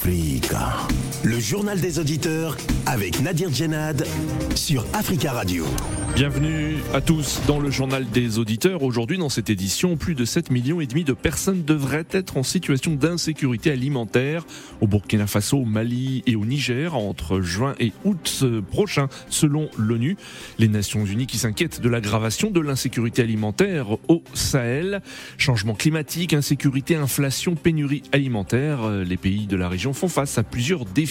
Freega Le journal des auditeurs avec Nadir Djenad sur Africa Radio. Bienvenue à tous dans le journal des auditeurs. Aujourd'hui, dans cette édition, plus de 7 millions et demi de personnes devraient être en situation d'insécurité alimentaire au Burkina Faso, au Mali et au Niger entre juin et août prochain, selon l'ONU. Les Nations Unies qui s'inquiètent de l'aggravation de l'insécurité alimentaire au Sahel. Changement climatique, insécurité, inflation, pénurie alimentaire. Les pays de la région font face à plusieurs défis.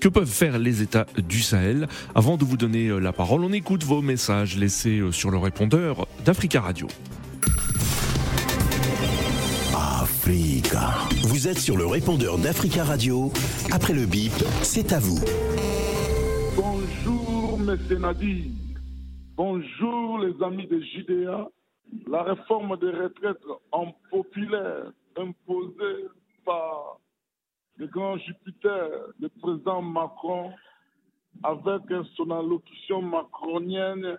Que peuvent faire les États du Sahel Avant de vous donner la parole, on écoute vos messages laissés sur le répondeur d'Africa Radio. Africa. Vous êtes sur le répondeur d'Africa Radio. Après le bip, c'est à vous. Bonjour, M. Nadir. Bonjour, les amis de JDA. La réforme des retraites en populaire imposée par le grand Jupiter, le président Macron, avec son allocution macronienne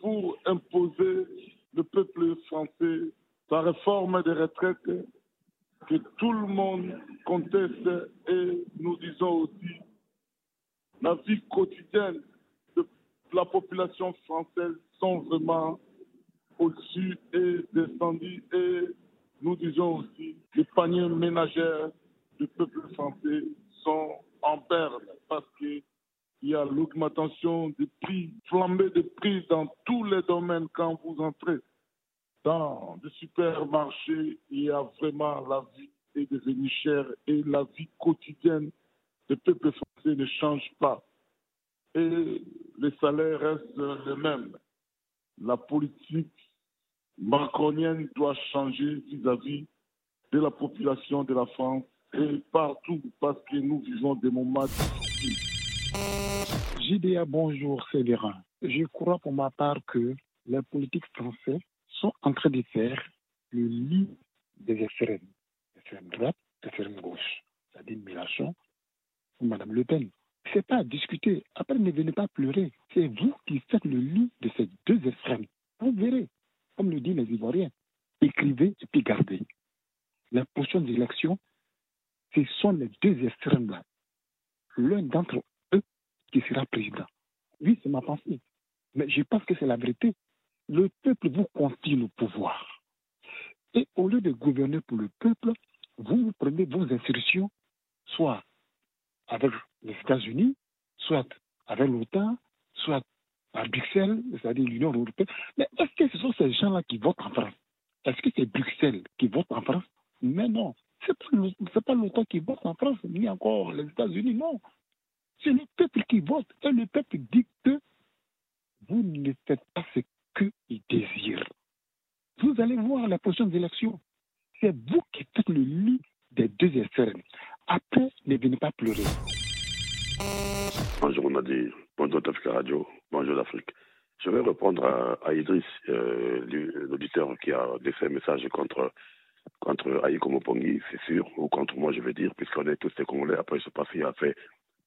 pour imposer le peuple français sa réforme des retraites que tout le monde conteste et nous disons aussi la vie quotidienne de la population française sont vraiment au-dessus et descendus et nous disons aussi les paniers ménagères du peuple français sont en berne parce qu'il y a l'augmentation des prix, flambée des prix dans tous les domaines quand vous entrez dans des supermarchés, il y a vraiment la vie est devenue chère et la vie quotidienne du peuple français ne change pas. Et les salaires restent les mêmes. La politique macronienne doit changer vis-à-vis de la population de la France et partout parce que nous vivons des moments difficiles. JDA, bonjour, c'est. Je crois pour ma part que les politiques françaises sont en train de faire le lit des extrêmes, extrême droite, extrême gauche, c'est-à-dire Mélenchon ou Madame Le Pen. C'est pas à discuter. Après, ne venez pas pleurer. C'est vous qui faites le lit de ces deux extrêmes. Vous verrez, comme le disent les Ivoiriens, écrivez et puis gardez. La prochaine élection, ce sont les deux extrêmes-là. L'un d'entre eux qui sera président. Oui, c'est ma pensée. Mais je pense que c'est la vérité. Le peuple vous confie le pouvoir. Et au lieu de gouverner pour le peuple, vous, vous prenez vos institutions, soit avec les États-Unis, soit avec l'OTAN, soit à Bruxelles, c'est-à-dire l'Union européenne. Mais est-ce que ce sont ces gens-là qui votent en France? Est-ce que c'est Bruxelles qui vote en France? Mais non. Ce n'est pas l'OTAN qui vote en France, ni encore les États-Unis, non. C'est le peuple qui vote. Et le peuple dit que vous ne faites pas ce qu'il désire. Vous allez voir la prochaine élection. C'est vous qui faites le lit des deux extrêmes. Après, ne venez pas pleurer. Bonjour Nadir, bonjour Tafika Radio, bonjour l'Afrique. Je vais répondre à, à Idriss, euh, l'auditeur qui a laissé un message contre, contre Aïko Mopongi, c'est sûr, ou contre moi je veux dire, puisqu'on est tous des Congolais, après ce passé, il y a fait,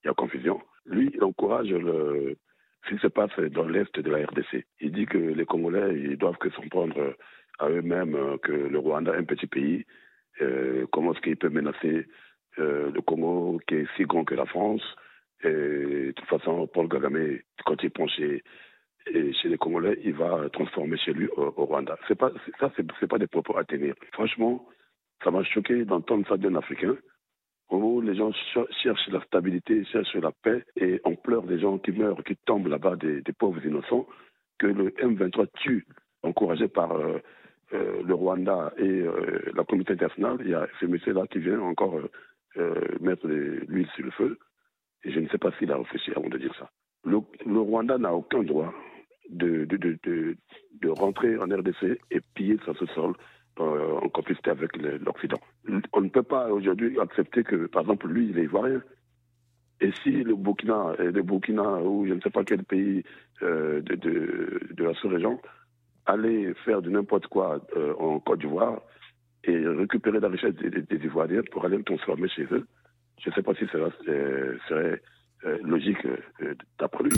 il y a confusion. Lui, il encourage le, ce qui se passe dans l'Est de la RDC. Il dit que les Congolais, ils doivent que s'en prendre à eux-mêmes, que le Rwanda est un petit pays, euh, comment est-ce qu'il peut menacer euh, le Congo qui est si grand que la France. De toute façon, Paul Kagame, quand il prend chez, chez les Congolais, il va transformer chez lui au, Rwanda. C'est pas, ça, c'est, c'est pas des propos à tenir. Franchement, ça m'a choqué d'entendre ça d'un Africain, où les gens cherchent la stabilité, cherchent la paix, et on pleure des gens qui meurent, qui tombent là-bas, des, pauvres innocents, que le M23 tue, encouragé par euh, euh, le Rwanda et euh, la communauté internationale. Il y a ce monsieur-là qui vient encore mettre de l'huile sur le feu. Et je ne sais pas s'il a réfléchi avant de dire ça. Le Rwanda n'a aucun droit de, de, de, rentrer en RDC et piller sur ce sol euh, en complicité avec l'Occident. On ne peut pas aujourd'hui accepter que, par exemple, lui, il est ivoirien. Et si le Burkina, le Burkina ou je ne sais pas quel pays euh, de, de, la sous-région allait faire de n'importe quoi euh, en Côte d'Ivoire et récupérer la richesse des, Ivoiriens pour aller le transformer chez eux, je ne sais pas si cela euh, serait euh, logique euh, d'après lui.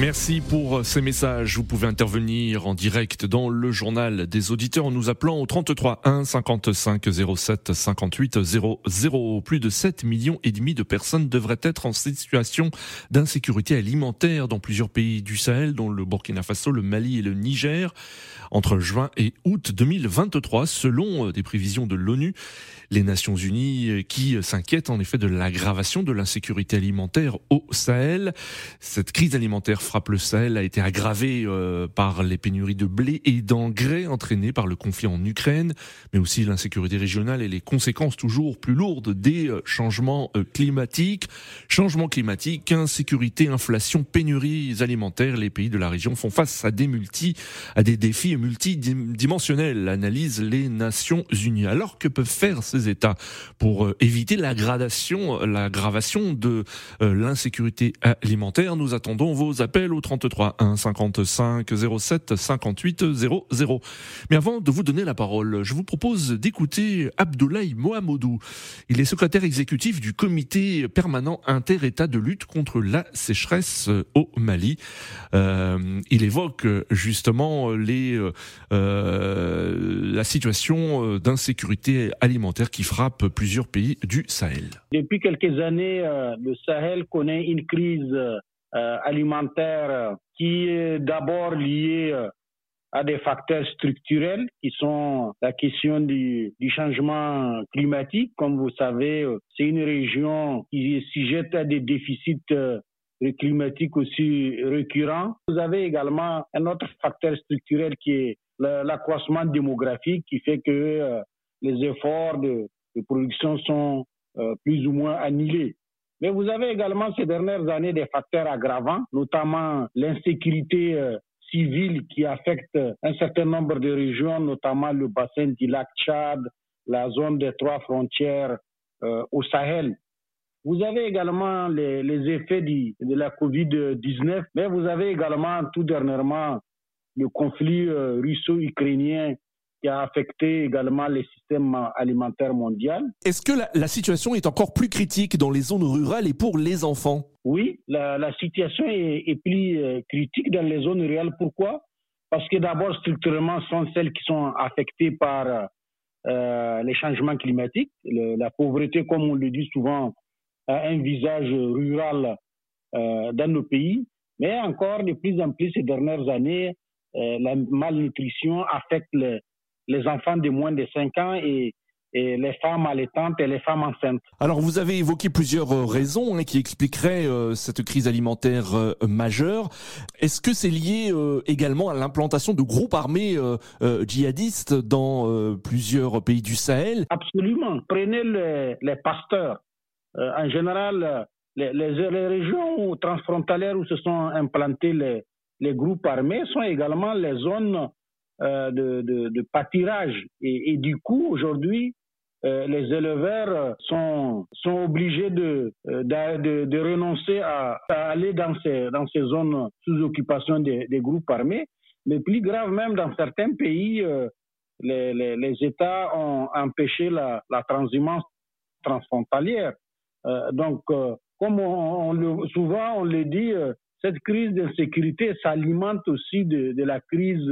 Merci pour ces messages. Vous pouvez intervenir en direct dans le journal des auditeurs en nous appelant au 33 1 55 07 58 00. Plus de 7 millions et demi de personnes devraient être en situation d'insécurité alimentaire dans plusieurs pays du Sahel, dont le Burkina Faso, le Mali et le Niger, entre juin et août 2023, selon des prévisions de l'ONU. Les Nations Unies qui s'inquiètent en effet de l'aggravation de l'insécurité alimentaire au Sahel. Cette crise alimentaire frappe le Sahel a été aggravée euh, par les pénuries de blé et d'engrais entraînées par le conflit en Ukraine, mais aussi l'insécurité régionale et les conséquences toujours plus lourdes des euh, changements euh, climatiques. Changements climatiques, insécurité, inflation, pénuries alimentaires, les pays de la région font face à des multi, à des défis multidimensionnels, analysent les Nations Unies. Alors que peuvent faire ces États pour éviter l'aggravation de l'insécurité alimentaire? Nous attendons vos appels au 33 1 55 07 58 00. Mais avant de vous donner la parole, je vous propose d'écouter Abdoulaye Mohamedou. Il est secrétaire exécutif du comité permanent inter-État de lutte contre la sécheresse au Mali. Euh, il évoque justement les, euh, la situation d'insécurité alimentaire qui frappe plusieurs pays du Sahel. Depuis quelques années, euh, le Sahel connaît une crise euh, alimentaire qui est d'abord lié euh, à des facteurs structurels qui sont la question du, du, changement climatique. Comme vous savez, euh, c'est une région qui est sujette à des déficits climatiques aussi récurrents. Vous avez également un autre facteur structurel qui est l'accroissement démographique qui fait que les efforts de production sont plus ou moins annulés. Mais vous avez également ces dernières années des facteurs aggravants, notamment l'insécurité euh, civile qui affecte un certain nombre de régions, notamment le bassin du lac Tchad, la zone des trois frontières euh, au Sahel. Vous avez également les, effets de la COVID-19, mais vous avez également tout dernièrement le conflit euh, russo-ukrainien qui a affecté également les systèmes alimentaires mondiaux. Est-ce que la, situation est encore plus critique dans les zones rurales et pour les enfants? Oui, la, situation est, plus euh, critique dans les zones rurales. Pourquoi? Parce que d'abord, structurellement, ce sont celles qui sont affectées par euh, les changements climatiques. la pauvreté, comme on le dit souvent, a un visage rural euh, dans nos pays. Mais encore de plus en plus ces dernières années, la malnutrition affecte les, les enfants de moins de 5 ans et, les femmes allaitantes et les femmes enceintes. Alors vous avez évoqué plusieurs euh, raisons hein, qui expliqueraient euh, cette crise alimentaire euh, majeure. Est-ce que c'est lié également à l'implantation de groupes armés djihadistes dans plusieurs pays du Sahel? Absolument. Prenez les, pasteurs. en général, les, les, régions transfrontalières où se sont implantés les, les groupes armés sont également les zones euh, de, de, pâturage. Et, du coup, aujourd'hui, euh, les éleveurs sont, sont obligés de, euh, de, renoncer à, aller dans ces, dans ces zones sous occupation des, groupes armés. Mais plus grave, même dans certains pays, les, les, États ont empêché la, transhumance transfrontalière. Donc, comme souvent on le dit, cette crise d'insécurité s'alimente aussi de, la crise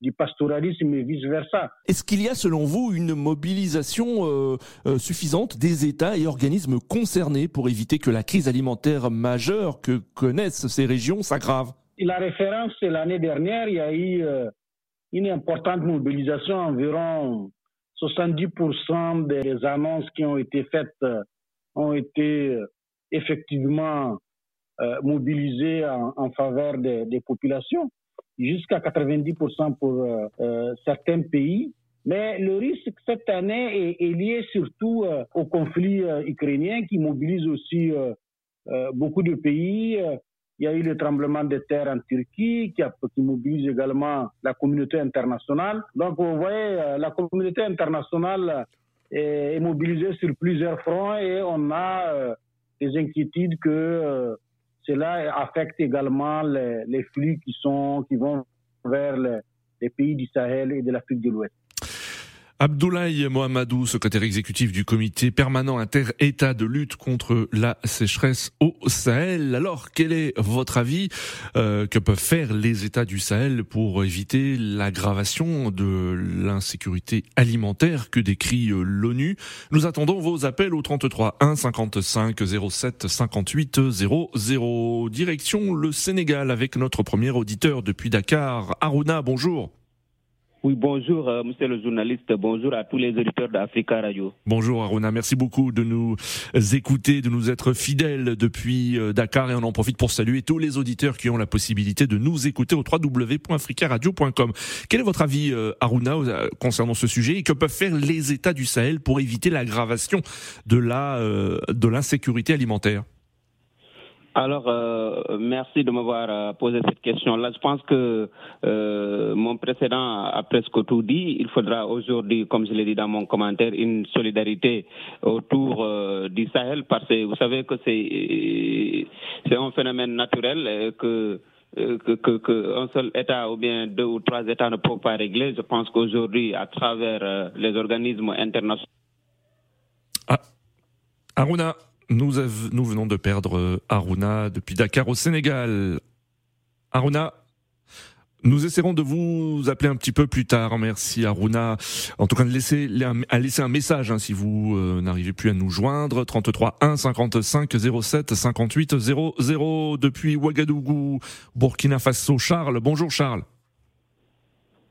du pastoralisme et vice-versa. Est-ce qu'il y a selon vous une mobilisation euh, euh, suffisante des États et organismes concernés pour éviter que la crise alimentaire majeure que connaissent ces régions s'aggrave? La référence, c'est l'année dernière, il y a eu euh, une importante mobilisation, environ 70% des annonces qui ont été faites ont été effectivement mobilisées en, en faveur des, des populations jusqu'à 90% pour euh, euh, certains pays. Mais le risque cette année est, lié surtout euh, au conflit ukrainien qui mobilise aussi beaucoup de pays. Il y a eu le tremblement de terre en Turquie qui, mobilise également la communauté internationale. Donc vous voyez, la communauté internationale est, mobilisée sur plusieurs fronts et on a des inquiétudes que cela affecte également les, flux qui, sont, qui vont vers les pays du Sahel et de l'Afrique de l'Ouest. Abdoulaye Mohamedou, secrétaire exécutif du comité permanent inter-État de lutte contre la sécheresse au Sahel. Alors, quel est votre avis euh, que peuvent faire les États du Sahel pour éviter l'aggravation de l'insécurité alimentaire que décrit euh, l'ONU? Nous attendons vos appels au 33 1 55 07 58 00. Direction le Sénégal avec notre premier auditeur depuis Dakar. Aruna, bonjour. Oui, bonjour, euh, monsieur le journaliste. Bonjour à tous les auditeurs d'Africa Radio. Bonjour, Aruna. Merci beaucoup de nous écouter, de nous être fidèles depuis euh, Dakar. Et on en profite pour saluer tous les auditeurs qui ont la possibilité de nous écouter au www.africaradio.com. Quel est votre avis, euh, Aruna, concernant ce sujet et que peuvent faire les États du Sahel pour éviter l'aggravation de la, de l'insécurité alimentaire? Alors, euh, merci de m'avoir euh, posé cette question-là. Je pense que euh, mon précédent a presque tout dit. Il faudra aujourd'hui, comme je l'ai dit dans mon commentaire, une solidarité autour du Sahel, parce que vous savez que c'est un phénomène naturel que que, que, un seul État ou bien deux ou trois États ne peuvent pas régler. Je pense qu'aujourd'hui, à travers les organismes internationaux. Ah, Aruna, nous, nous venons de perdre euh, Aruna depuis Dakar au Sénégal. Aruna, nous essaierons de vous appeler un petit peu plus tard. Merci Aruna. En tout cas, de laisser, un message hein, si vous euh, n'arrivez plus à nous joindre. 33 1 55 07 58 00 depuis Ouagadougou, Burkina Faso. Charles, bonjour Charles.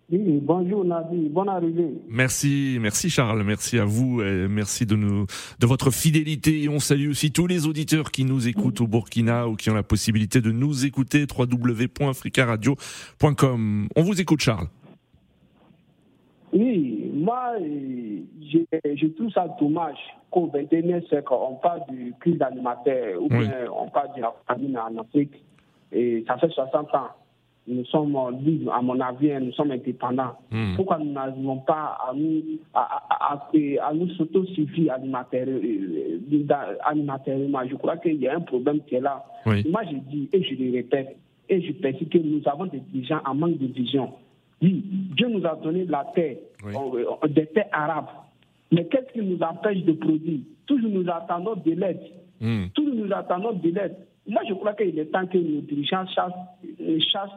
Oui, bonjour Nabi, bonne arrivée. Merci, merci Charles, merci à vous, et merci de nous, de votre fidélité et on salue aussi tous les auditeurs qui nous écoutent au Burkina ou qui ont la possibilité de nous écouter www.africaradio.com. On vous écoute Charles. Oui, moi je, trouve ça dommage qu'au 21e siècle on parle du crise alimentaire ou bien on parle de la famine en Afrique et ça fait 60 ans nous sommes libres, à mon avis, nous sommes indépendants. Hmm. Pourquoi nous n'arrivons pas à nous, à, à, nous s'autosuffire alimentairement Je crois qu'il y a un problème qui est là. Moi, je dis, et je le répète, et je pense que nous avons des dirigeants en manque de vision. Oui, Dieu nous a donné la terre, euh, des terres arabes. Mais qu'est-ce qui nous empêche de produire? Toujours nous attendons de l'aide. Hmm. Toujours nous attendons de l'aide. Moi, je crois qu'il est temps que nos dirigeants chassent, euh, chassent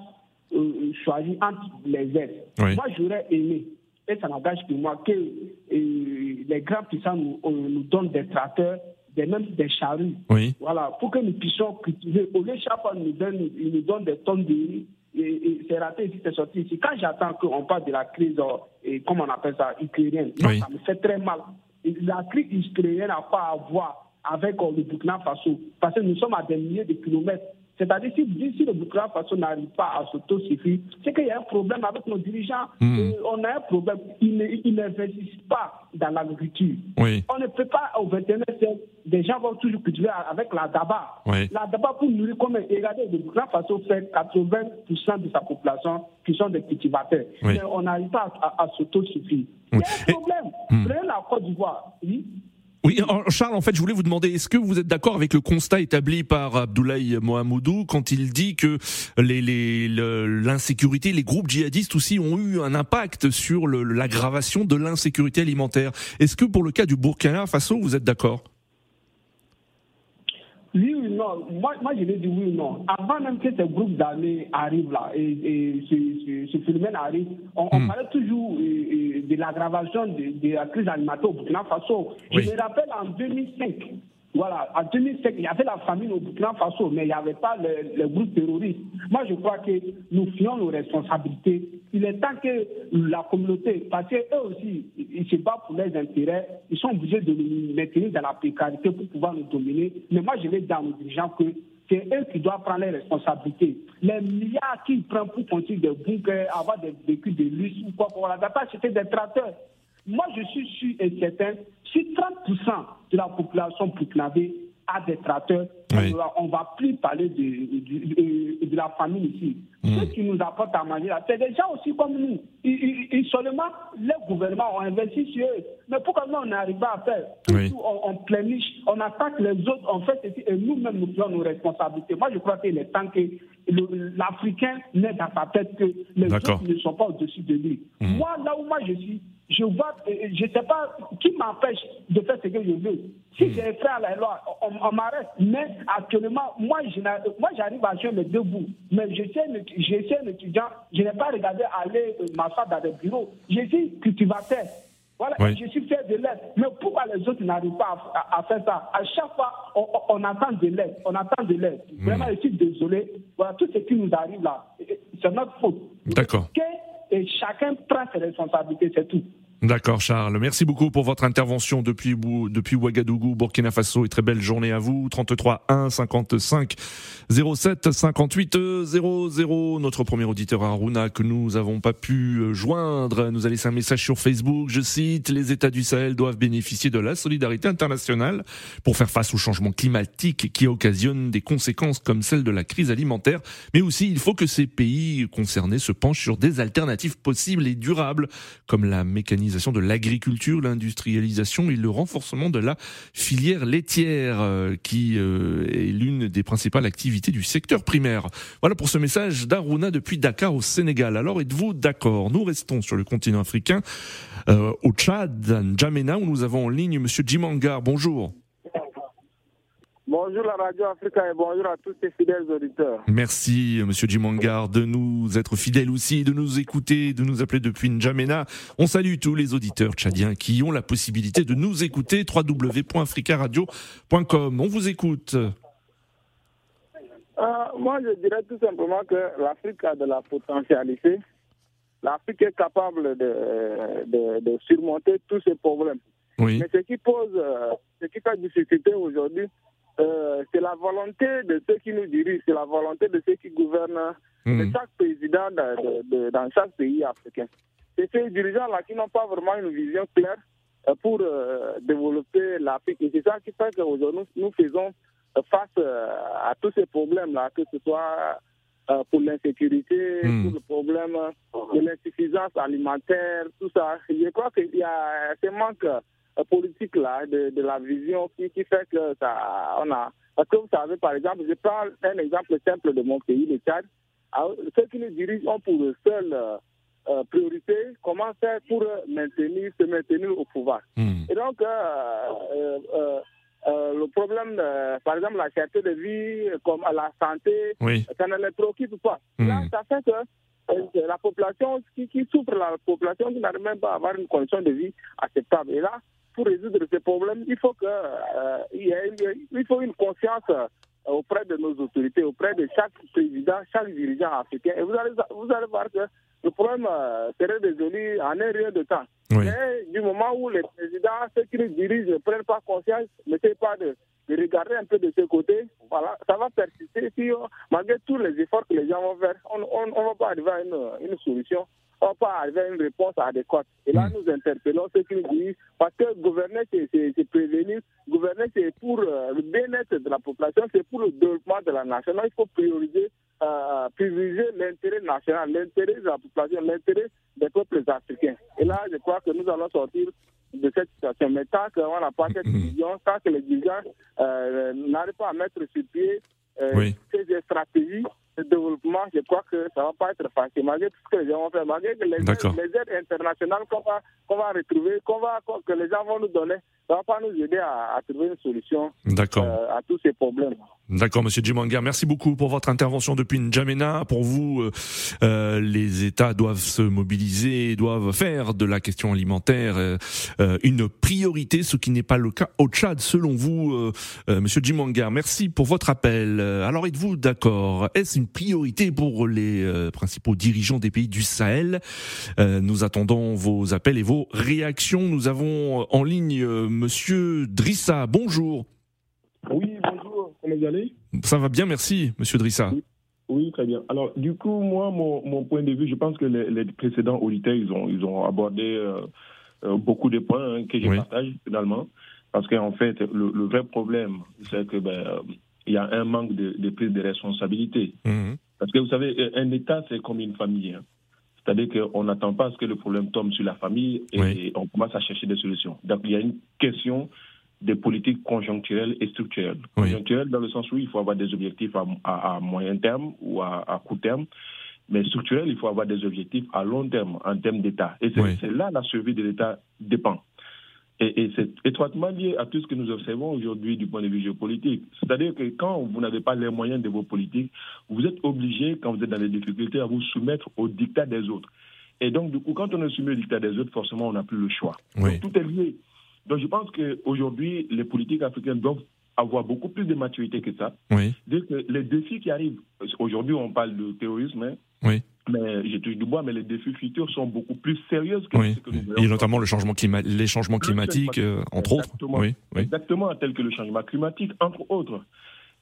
euh, choisir entre les aides. Moi, j'aurais aimé, et ça n'engage que moi, que euh, les grands puissants nous, euh, nous, donnent des tracteurs, des, même des charrues. Voilà, pour que nous puissions cultiver. Au lieu chaque fois, nous donnent, ils nous donnent des tonnes de riz. Et, c'est raté ici, c'est sorti ici. Quand j'attends qu'on parle de la crise, et, comme on appelle ça, ukrainienne, ça me fait très mal. la crise ukrainienne n'a pas à voir avec le Burkina Faso, parce que nous sommes à des milliers de kilomètres c'est-à-dire, si, si le Burkina Faso n'arrive pas à s'autosuffire, c'est qu'il y a un problème avec nos dirigeants. Hmm. On a un problème. Ils n'investissent pas dans l'agriculture. On ne peut pas, au 21e siècle, des gens vont toujours cultiver avec la DABA. La DABA, pour nourrir comme regardez, le Burkina Faso fait 80% de sa population qui sont des cultivateurs. Mais on n'arrive pas à, s'autosuffire. Il y a un problème. Hmm. Prenez la Côte d'Ivoire. Oui. Oui, Charles, en fait, je voulais vous demander, est-ce que vous êtes d'accord avec le constat établi par Abdoulaye Mohamedou quand il dit que l'insécurité, les, les groupes djihadistes aussi ont eu un impact sur l'aggravation de l'insécurité alimentaire? Est-ce que pour le cas du Burkina Faso, vous êtes d'accord? Oui ou non? Moi, moi, je vais dire oui ou non. Avant même que ces groupes d'armées arrivent là, et, ce, phénomène arrive, on, hmm. parlait toujours de l'aggravation de, la crise alimentaire au Burkina Faso. Je me rappelle en 2005, voilà, en 2005, il y avait la famine au Burkina Faso, mais il n'y avait pas le, groupe terroriste. Moi, je crois que nous fions nos responsabilités. Il est temps que la communauté, parce qu'eux aussi, ils se battent pour leurs intérêts, ils sont obligés de nous maintenir dans la précarité pour pouvoir nous dominer. Mais moi, je vais dire à nos que c'est eux qui doivent prendre les responsabilités. Les milliards qu'ils prennent pour construire des bunkers, avoir des véhicules de luxe ou quoi, d'abord, c'était des tracteurs. Moi, je suis sûr et certain, si 30% de la population burkinabé a des tracteurs, on ne va plus parler de, de, la famille ici. Mm. Ceux qui nous apportent à manger, c'est des gens aussi comme nous. Ils, seulement, les gouvernements ont investi sur eux. Mais pourquoi nous, on n'arrive pas à faire? On, on, pléniche, on attaque les autres, on fait ceci, et nous-mêmes, nous prenons nos responsabilités. Moi, je crois qu'il est temps que l'Africain n'ait dans sa tête que les autres ne sont pas au-dessus de lui. Mm. Moi, là où moi je suis, je vois, je ne sais pas qui m'empêche de faire ce que je veux. Si hmm. j'ai fait à la loi, on, m'arrête. Mais actuellement, moi, moi j'arrive à jouer les deux bouts. Mais je suis un étudiant, je n'ai pas regardé aller euh, m'asseoir dans des bureaux. Je suis cultivateur. Voilà, je suis fait de l'aide. Mais pourquoi les autres n'arrivent pas à, faire ça? À chaque fois, on, attend de l'aide. On attend de l'aide. Hmm. Vraiment, je suis désolé. Voilà, tout ce qui nous arrive là, c'est notre faute. D'accord. Et chacun prend ses responsabilités, c'est tout. D'accord, Charles. Merci beaucoup pour votre intervention depuis, depuis Ouagadougou, Burkina Faso, et très belle journée à vous. 33 1 55 07 58 00. Notre premier auditeur Aruna que nous avons pas pu joindre nous a laissé un message sur Facebook. Je cite, les États du Sahel doivent bénéficier de la solidarité internationale pour faire face au changement climatique qui occasionne des conséquences comme celle de la crise alimentaire. Mais aussi, il faut que ces pays concernés se penchent sur des alternatives possibles et durables, comme la mécanisme de l'agriculture, l'industrialisation et le renforcement de la filière laitière, euh, qui euh, est l'une des principales activités du secteur primaire. Voilà pour ce message d'Aruna depuis Dakar au Sénégal. Alors êtes-vous d'accord? Nous restons sur le continent africain, euh, au Tchad, à N'Djamena, où nous avons en ligne Monsieur Jimangar. Bonjour. Bonjour la Radio Africa et bonjour à tous les fidèles auditeurs. Merci Monsieur Jimangar de nous être fidèles aussi, de nous écouter, de nous appeler depuis N'Djamena. On salue tous les auditeurs tchadiens qui ont la possibilité de nous écouter www.africaradio.com. On vous écoute. Euh, moi, je dirais tout simplement que l'Afrique a de la potentialité. L'Afrique est capable de, de, surmonter tous ces problèmes. Oui. Mais ce qui pose, euh, ce qui fait difficulté aujourd'hui, euh, c'est la volonté de ceux qui nous dirigent, c'est la volonté de ceux qui gouvernent, de mhm. chaque président dans chaque pays africain. C'est ces dirigeants-là qui n'ont pas vraiment une vision claire euh, pour euh, développer l'Afrique. Et c'est ça qui fait qu'aujourd'hui, nous faisons face à tous ces problèmes-là, que ce soit pour l'insécurité, mhm. pour le problème de l'insuffisance alimentaire, tout ça. Je crois qu'il y a ce manque politique là, de, de, la vision qui, qui fait que ça, on a. Parce que vous savez, par exemple, je prends un exemple simple de mon pays, le Tchad. ceux qui nous dirigent ont pour seule euh, priorité comment faire pour maintenir, se maintenir au pouvoir. Hmm. Et donc, euh, euh, le problème, par exemple, la cherté de vie, comme la santé, ça ne les préoccupe pas. Hmm. Là, ça fait que la population qui, qui souffre, la population qui n'arrive même pas à avoir une condition de vie acceptable. Et là, pour résoudre ces problèmes, il faut que euh, il, faut une conscience euh, auprès de nos autorités, auprès de chaque président, chaque dirigeant africain. Et vous allez, vous allez voir que le problème euh, serait résolu en un rien de temps. Mais du moment où les présidents, ceux qui nous dirigent, ne prennent pas conscience, n'essayent pas de, regarder un peu de ce côté, voilà, ça va persister. Si, malgré tous les efforts que les gens vont faire, on ne va pas arriver à une, une solution on va pas arriver à une réponse adéquate. Et là, mm. nous interpellons ceux qui nous disent, parce que gouverner, c'est prévenir, gouverner, c'est pour euh, le bien-être de la population, c'est pour le développement de la nation. il faut prioriser, euh, privilégier l'intérêt national, l'intérêt de la population, l'intérêt des peuples africains. Et là, je crois que nous allons sortir de cette situation. Mais tant qu'on n'a pas cette mm. vision, tant que les dirigeants euh, n'arrivent pas à mettre sur pied euh, ces stratégies, développement, je crois que ça ne va pas être facile. Malgré tout ce que les gens vont faire, malgré que les, aides, internationales qu'on va, va retrouver, qu'on va, que les gens vont nous donner, ça ne va pas nous aider à, trouver une solution euh, à tous ces problèmes. D'accord, Monsieur Jimangar, merci beaucoup pour votre intervention depuis N'Djamena. Pour vous, euh, euh, les États doivent se mobiliser, doivent faire de la question alimentaire euh, une priorité, ce qui n'est pas le cas au Tchad, selon vous, Monsieur Jimangar. Merci pour votre appel. Alors, êtes-vous d'accord? Est-ce une priorité pour les principaux dirigeants des pays du Sahel Nous attendons vos appels et vos réactions. Nous avons en ligne Monsieur Drissa. Bonjour. Oui, bonjour. Comment vous allez? Ça va bien, merci, Monsieur Drissa. Oui. très bien. Alors, du coup, moi, mon, point de vue, je pense que les, précédents auditeurs, ils ont, ils ont abordé euh, euh, beaucoup de points hein, que je partage finalement. Parce qu'en fait, le, vrai problème, c'est que ben, euh, il y a un manque de, prise de responsabilité. Mhm. Parce que vous savez, un État, c'est comme une famille. Hein. C'est-à-dire qu'on n'attend pas à ce que le problème tombe sur la famille et, on commence à chercher des solutions. Donc, il y a une question des politiques conjoncturelles et structurelles. Conjoncturelles dans le sens où il faut avoir des objectifs à, moyen terme ou à, court terme, Mais structurel, il faut avoir des objectifs à long terme en termes d'État. Et c'est là la survie de l'État dépend. Et, c'est étroitement lié à tout ce que nous observons aujourd'hui du point de vue géopolitique. C'est-à-dire que quand vous n'avez pas les moyens de vos politiques, vous êtes obligé, quand vous êtes dans des difficultés, à vous soumettre au dictat des autres. Et donc, du coup, quand on est soumis au dictat des autres, forcément, on n'a plus le choix. tout est lié. Donc, je pense qu'aujourd'hui, les politiques africaines doivent avoir beaucoup plus de maturité que ça. Oui. Que les défis qui arrivent, aujourd'hui, on parle de terrorisme, hein, oui mais j'ai touche du bois, mais les défis futurs sont beaucoup plus sérieux que ce que nous voyons. Et notamment le changement climat, les changements climatiques, euh, entre autres. Oui, oui. Exactement, tels que le changement climatique, entre autres.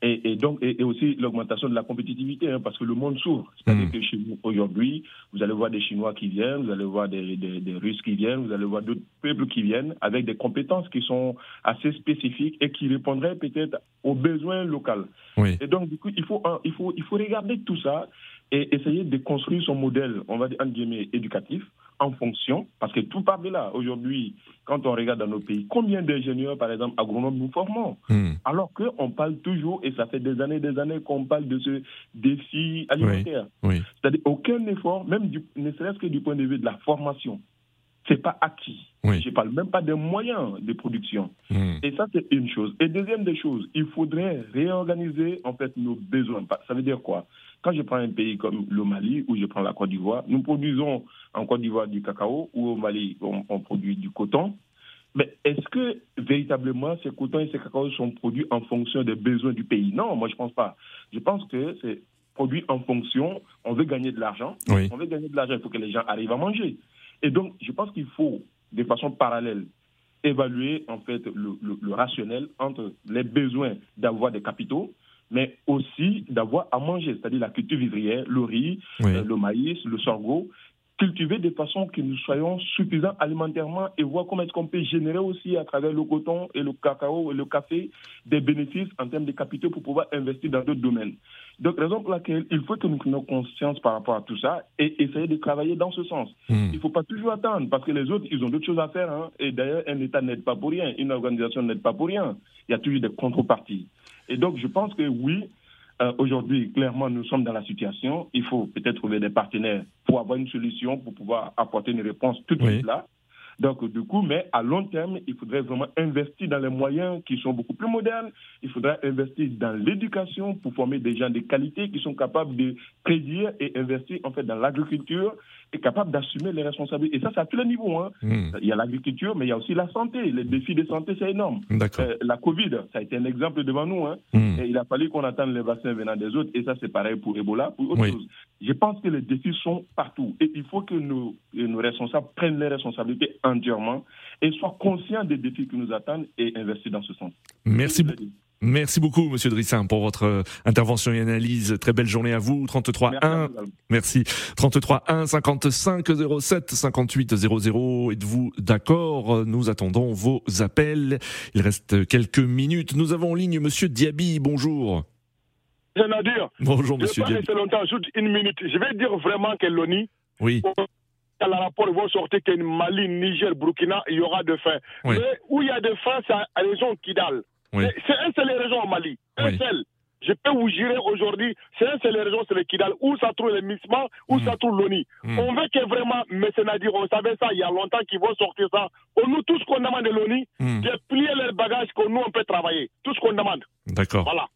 Et, donc, et, aussi l'augmentation de la compétitivité, hein, parce que le monde s'ouvre. C'est-à-dire hmm. que chez nous, aujourd'hui, vous allez voir des Chinois qui viennent, vous allez voir des, des, Russes qui viennent, vous allez voir d'autres peuples qui viennent avec des compétences qui sont assez spécifiques et qui répondraient peut-être aux besoins locaux. Oui. Et donc, du coup, il faut, il faut, il faut regarder tout ça et essayer de construire son modèle, on va dire, entre guillemets, éducatif en fonction, parce que tout part de là. Aujourd'hui, quand on regarde dans nos pays, combien d'ingénieurs, par exemple, agronomes nous formons hmm. Alors qu'on parle toujours, et ça fait des années des années qu'on parle de ce défi alimentaire. C'est-à-dire aucun effort, même du, ne serait-ce que du point de vue de la formation, c'est pas acquis. Je ne parle même pas des moyens de production. Hmm. Et ça, c'est une chose. Et deuxième des choses, il faudrait réorganiser en fait nos besoins. Ça veut dire quoi? Quand je prends un pays comme le Mali ou je prends la Côte d'Ivoire, nous produisons en Côte d'Ivoire du cacao ou au Mali on, produit du coton. Mais est-ce que véritablement ces cotons et ces cacao sont produits en fonction des besoins du pays? Non, moi je pense pas. Je pense que c'est produit en fonction, on veut gagner de l'argent. On veut gagner de l'argent, il faut que les gens arrivent à manger. Et donc, je pense qu'il faut, de façon parallèle, évaluer en fait le, rationnel entre les besoins d'avoir des capitaux, mais aussi d'avoir à manger, c'est-à-dire la culture vivrière, le riz, euh, le maïs, le sorgho, cultiver de façon que nous soyons suffisants alimentairement et voir comment est-ce qu'on peut générer aussi à travers le coton et le cacao et le café des bénéfices en termes de capitaux pour pouvoir investir dans d'autres domaines. Donc, raison pour laquelle il faut que nous prenions conscience par rapport à tout ça et essayer de travailler dans ce sens. Hmm. Il ne faut pas toujours attendre parce que les autres, ils ont d'autres choses à faire. Hein. Et d'ailleurs, un État n'aide pas pour rien, une organisation n'aide pas pour rien. Il y a toujours des contreparties. Et donc, je pense que oui, euh, aujourd'hui, clairement, nous sommes dans la situation. Il faut peut-être trouver des partenaires pour avoir une solution, pour pouvoir apporter une réponse tout de suite là. Donc, du coup, mais à long terme, il faudrait vraiment investir dans les moyens qui sont beaucoup plus modernes. Il faudrait investir dans l'éducation pour former des gens de qualité qui sont capables de prédire et investir en fait dans l'agriculture et capables d'assumer les responsabilités. Et ça, c'est à tous les niveaux. Hein. Hmm. Il y a l'agriculture, mais il y a aussi la santé. Les défis de santé, c'est énorme. Euh, la Covid, ça a été un exemple devant nous. Hein. Hmm. Et il a fallu qu'on attende les vaccins venant des autres. Et ça, c'est pareil pour Ebola, pour autre chose. Je pense que les défis sont partout. Et il faut que nos, nos responsables prennent les responsabilités entièrement et soient conscients des défis qui nous attendent et investissent dans ce sens. Merci beaucoup. Merci beaucoup, Monsieur Drissin, pour votre euh, intervention et analyse. Très belle journée à vous. 33 1, merci. 33 1 55 07 58 00. Êtes-vous d'accord? Nous attendons vos appels. Il reste quelques minutes. Nous avons en ligne Monsieur Diaby. Bonjour. Bonjour, Monsieur Diaby. Je longtemps, juste une minute. Je vais dire vraiment que l'ONI. Oui. La rapport, vont sortir qu'en Mali, Niger, Burkina, il y aura de faim. Mais où il y a de faim, c'est à la région Kidal. C'est un seul région au Mali. Un seul. Je peux vous jurer aujourd'hui, c'est un seul région, c'est le Kidal, où ça trouve les MISMA, où ça trouve l'ONI. Mm. On veut que vraiment, mais c'est dire, on savait ça il y a longtemps qu'ils vont sortir ça. On nous, tout ce qu'on demande de l'ONI, mm. de plier leurs bagages, qu'on nous, on peut travailler. Tout ce qu'on demande. D'accord. Voilà.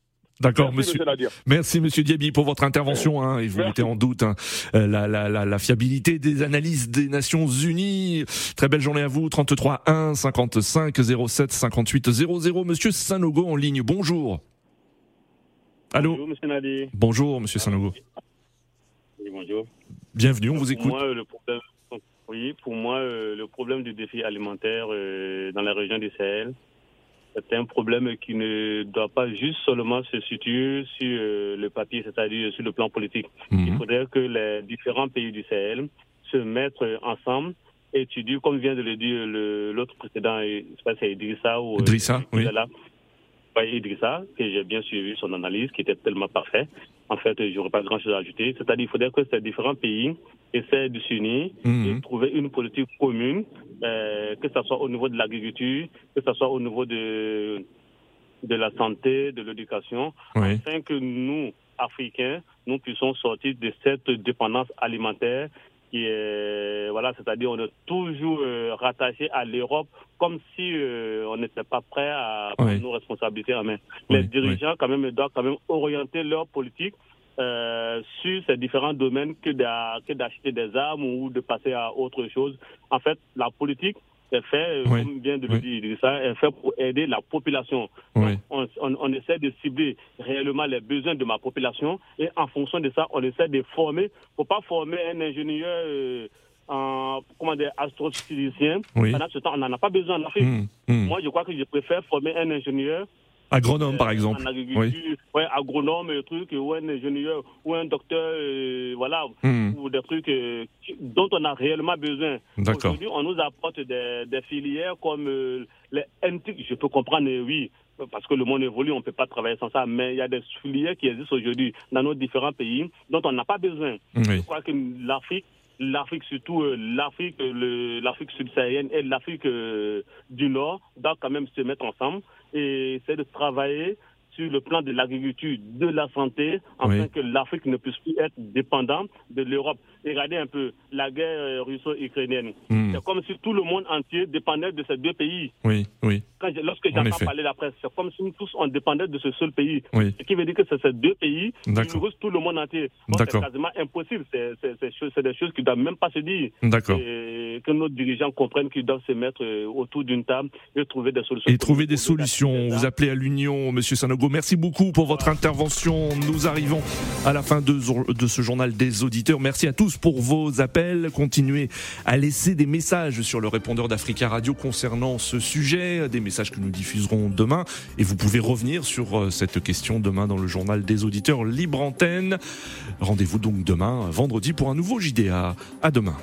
D'accord, monsieur. Merci, monsieur Diaby, pour votre intervention. Hein, et vous mettez en doute hein, euh, la, la, la, la, fiabilité des analyses des Nations Unies. Très belle journée à vous. 33 1 55 07 58 00. Monsieur Sanogo en ligne. Bonjour. Allô? Bonjour, monsieur Nadi. Bonjour, monsieur Sanogo. Oui, bonjour. Bienvenue, on vous écoute. Moi, le problème, oui, pour moi, euh, le problème du défi alimentaire euh, dans la région du Sahel, c'est un problème qui ne doit pas juste seulement se situer sur euh, le papier, c'est-à-dire sur le plan politique. Mhm. Il faudrait que les différents pays du Sahel se mettent ensemble, étudient, comme vient de le dire l'autre précédent, je sais pas si c'est Idrissa ou... Euh, Idrissa, oui. Idrissa, que j'ai bien suivi son analyse, qui était tellement parfait. En fait, j'aurais pas grand-chose à ajouter. C'est-à-dire qu'il faudrait que ces différents pays essaient de s'unir mhm. et trouver une politique commune, euh, que ce soit au niveau de l'agriculture, que ce soit au niveau de, de la santé, de l'éducation, afin que nous, africains, nous puissions sortir de cette dépendance alimentaire qui est, voilà, c'est-à-dire on est toujours euh, rattaché à l'Europe comme si euh, on n'était pas prêt à prendre nos responsabilités en main. Les dirigeants quand même doivent quand même orienter leur politique euh, sur ces différents domaines que d'acheter des armes ou de passer à autre chose. En fait, la politique est fait, comme vient de le dire, ça est fait pour aider la population. On, on, essaie de cibler réellement les besoins de ma population et en fonction de ça, on essaie de former. Faut pas former un ingénieur euh, en comment dire astrophysicien. Pendant ce temps, on n'en a pas besoin en Afrique. Hum, hum. Moi, je crois que je préfère former un ingénieur Agronome, par exemple. oui. ouais, agronome, truc, ou un ingénieur, ou un docteur, euh, voilà, hmm. ou des trucs euh, dont on a réellement besoin. Aujourd'hui, on nous apporte des, filières comme euh, les NTIC, je peux comprendre, oui, parce que le monde évolue, on ne peut pas travailler sans ça, mais il y a des filières qui existent aujourd'hui dans nos différents pays dont on n'a pas besoin. Je crois que l'Afrique l'Afrique, surtout l'Afrique, l'Afrique subsaharienne et l'Afrique du Nord, doivent quand même se mettre ensemble et c'est de travailler sur le plan de l'agriculture, de la santé, afin que l'Afrique ne puisse plus être dépendante de l'Europe. Regardez un peu la guerre euh, russo-ukrainienne. Hmm. C'est comme si tout le monde entier dépendait de ces deux pays. Oui, oui. lorsque j'entends parler la presse, c'est comme si nous tous on dépendait de ce seul pays. Oui. Ce qui veut dire que c'est ces deux pays qui nourrissent tout le monde entier. c'est quasiment impossible. C'est des choses qui ne doivent même pas se dire. D'accord. Que nos dirigeants comprennent qu'ils doivent se mettre euh, autour d'une table et trouver des solutions. Et trouver des solutions. Vous appelez à l'union, Monsieur Sanogo. Merci beaucoup pour votre intervention. Nous arrivons à la fin de, de ce journal des auditeurs. Merci à tous pour vos appels. Continuez à laisser des messages sur le répondeur d'Africa Radio concernant ce sujet, des messages que nous diffuserons demain. Et vous pouvez revenir sur euh, cette question demain dans le journal des auditeurs Libre Antenne. Rendez-vous donc demain, vendredi, pour un nouveau JDA. À demain.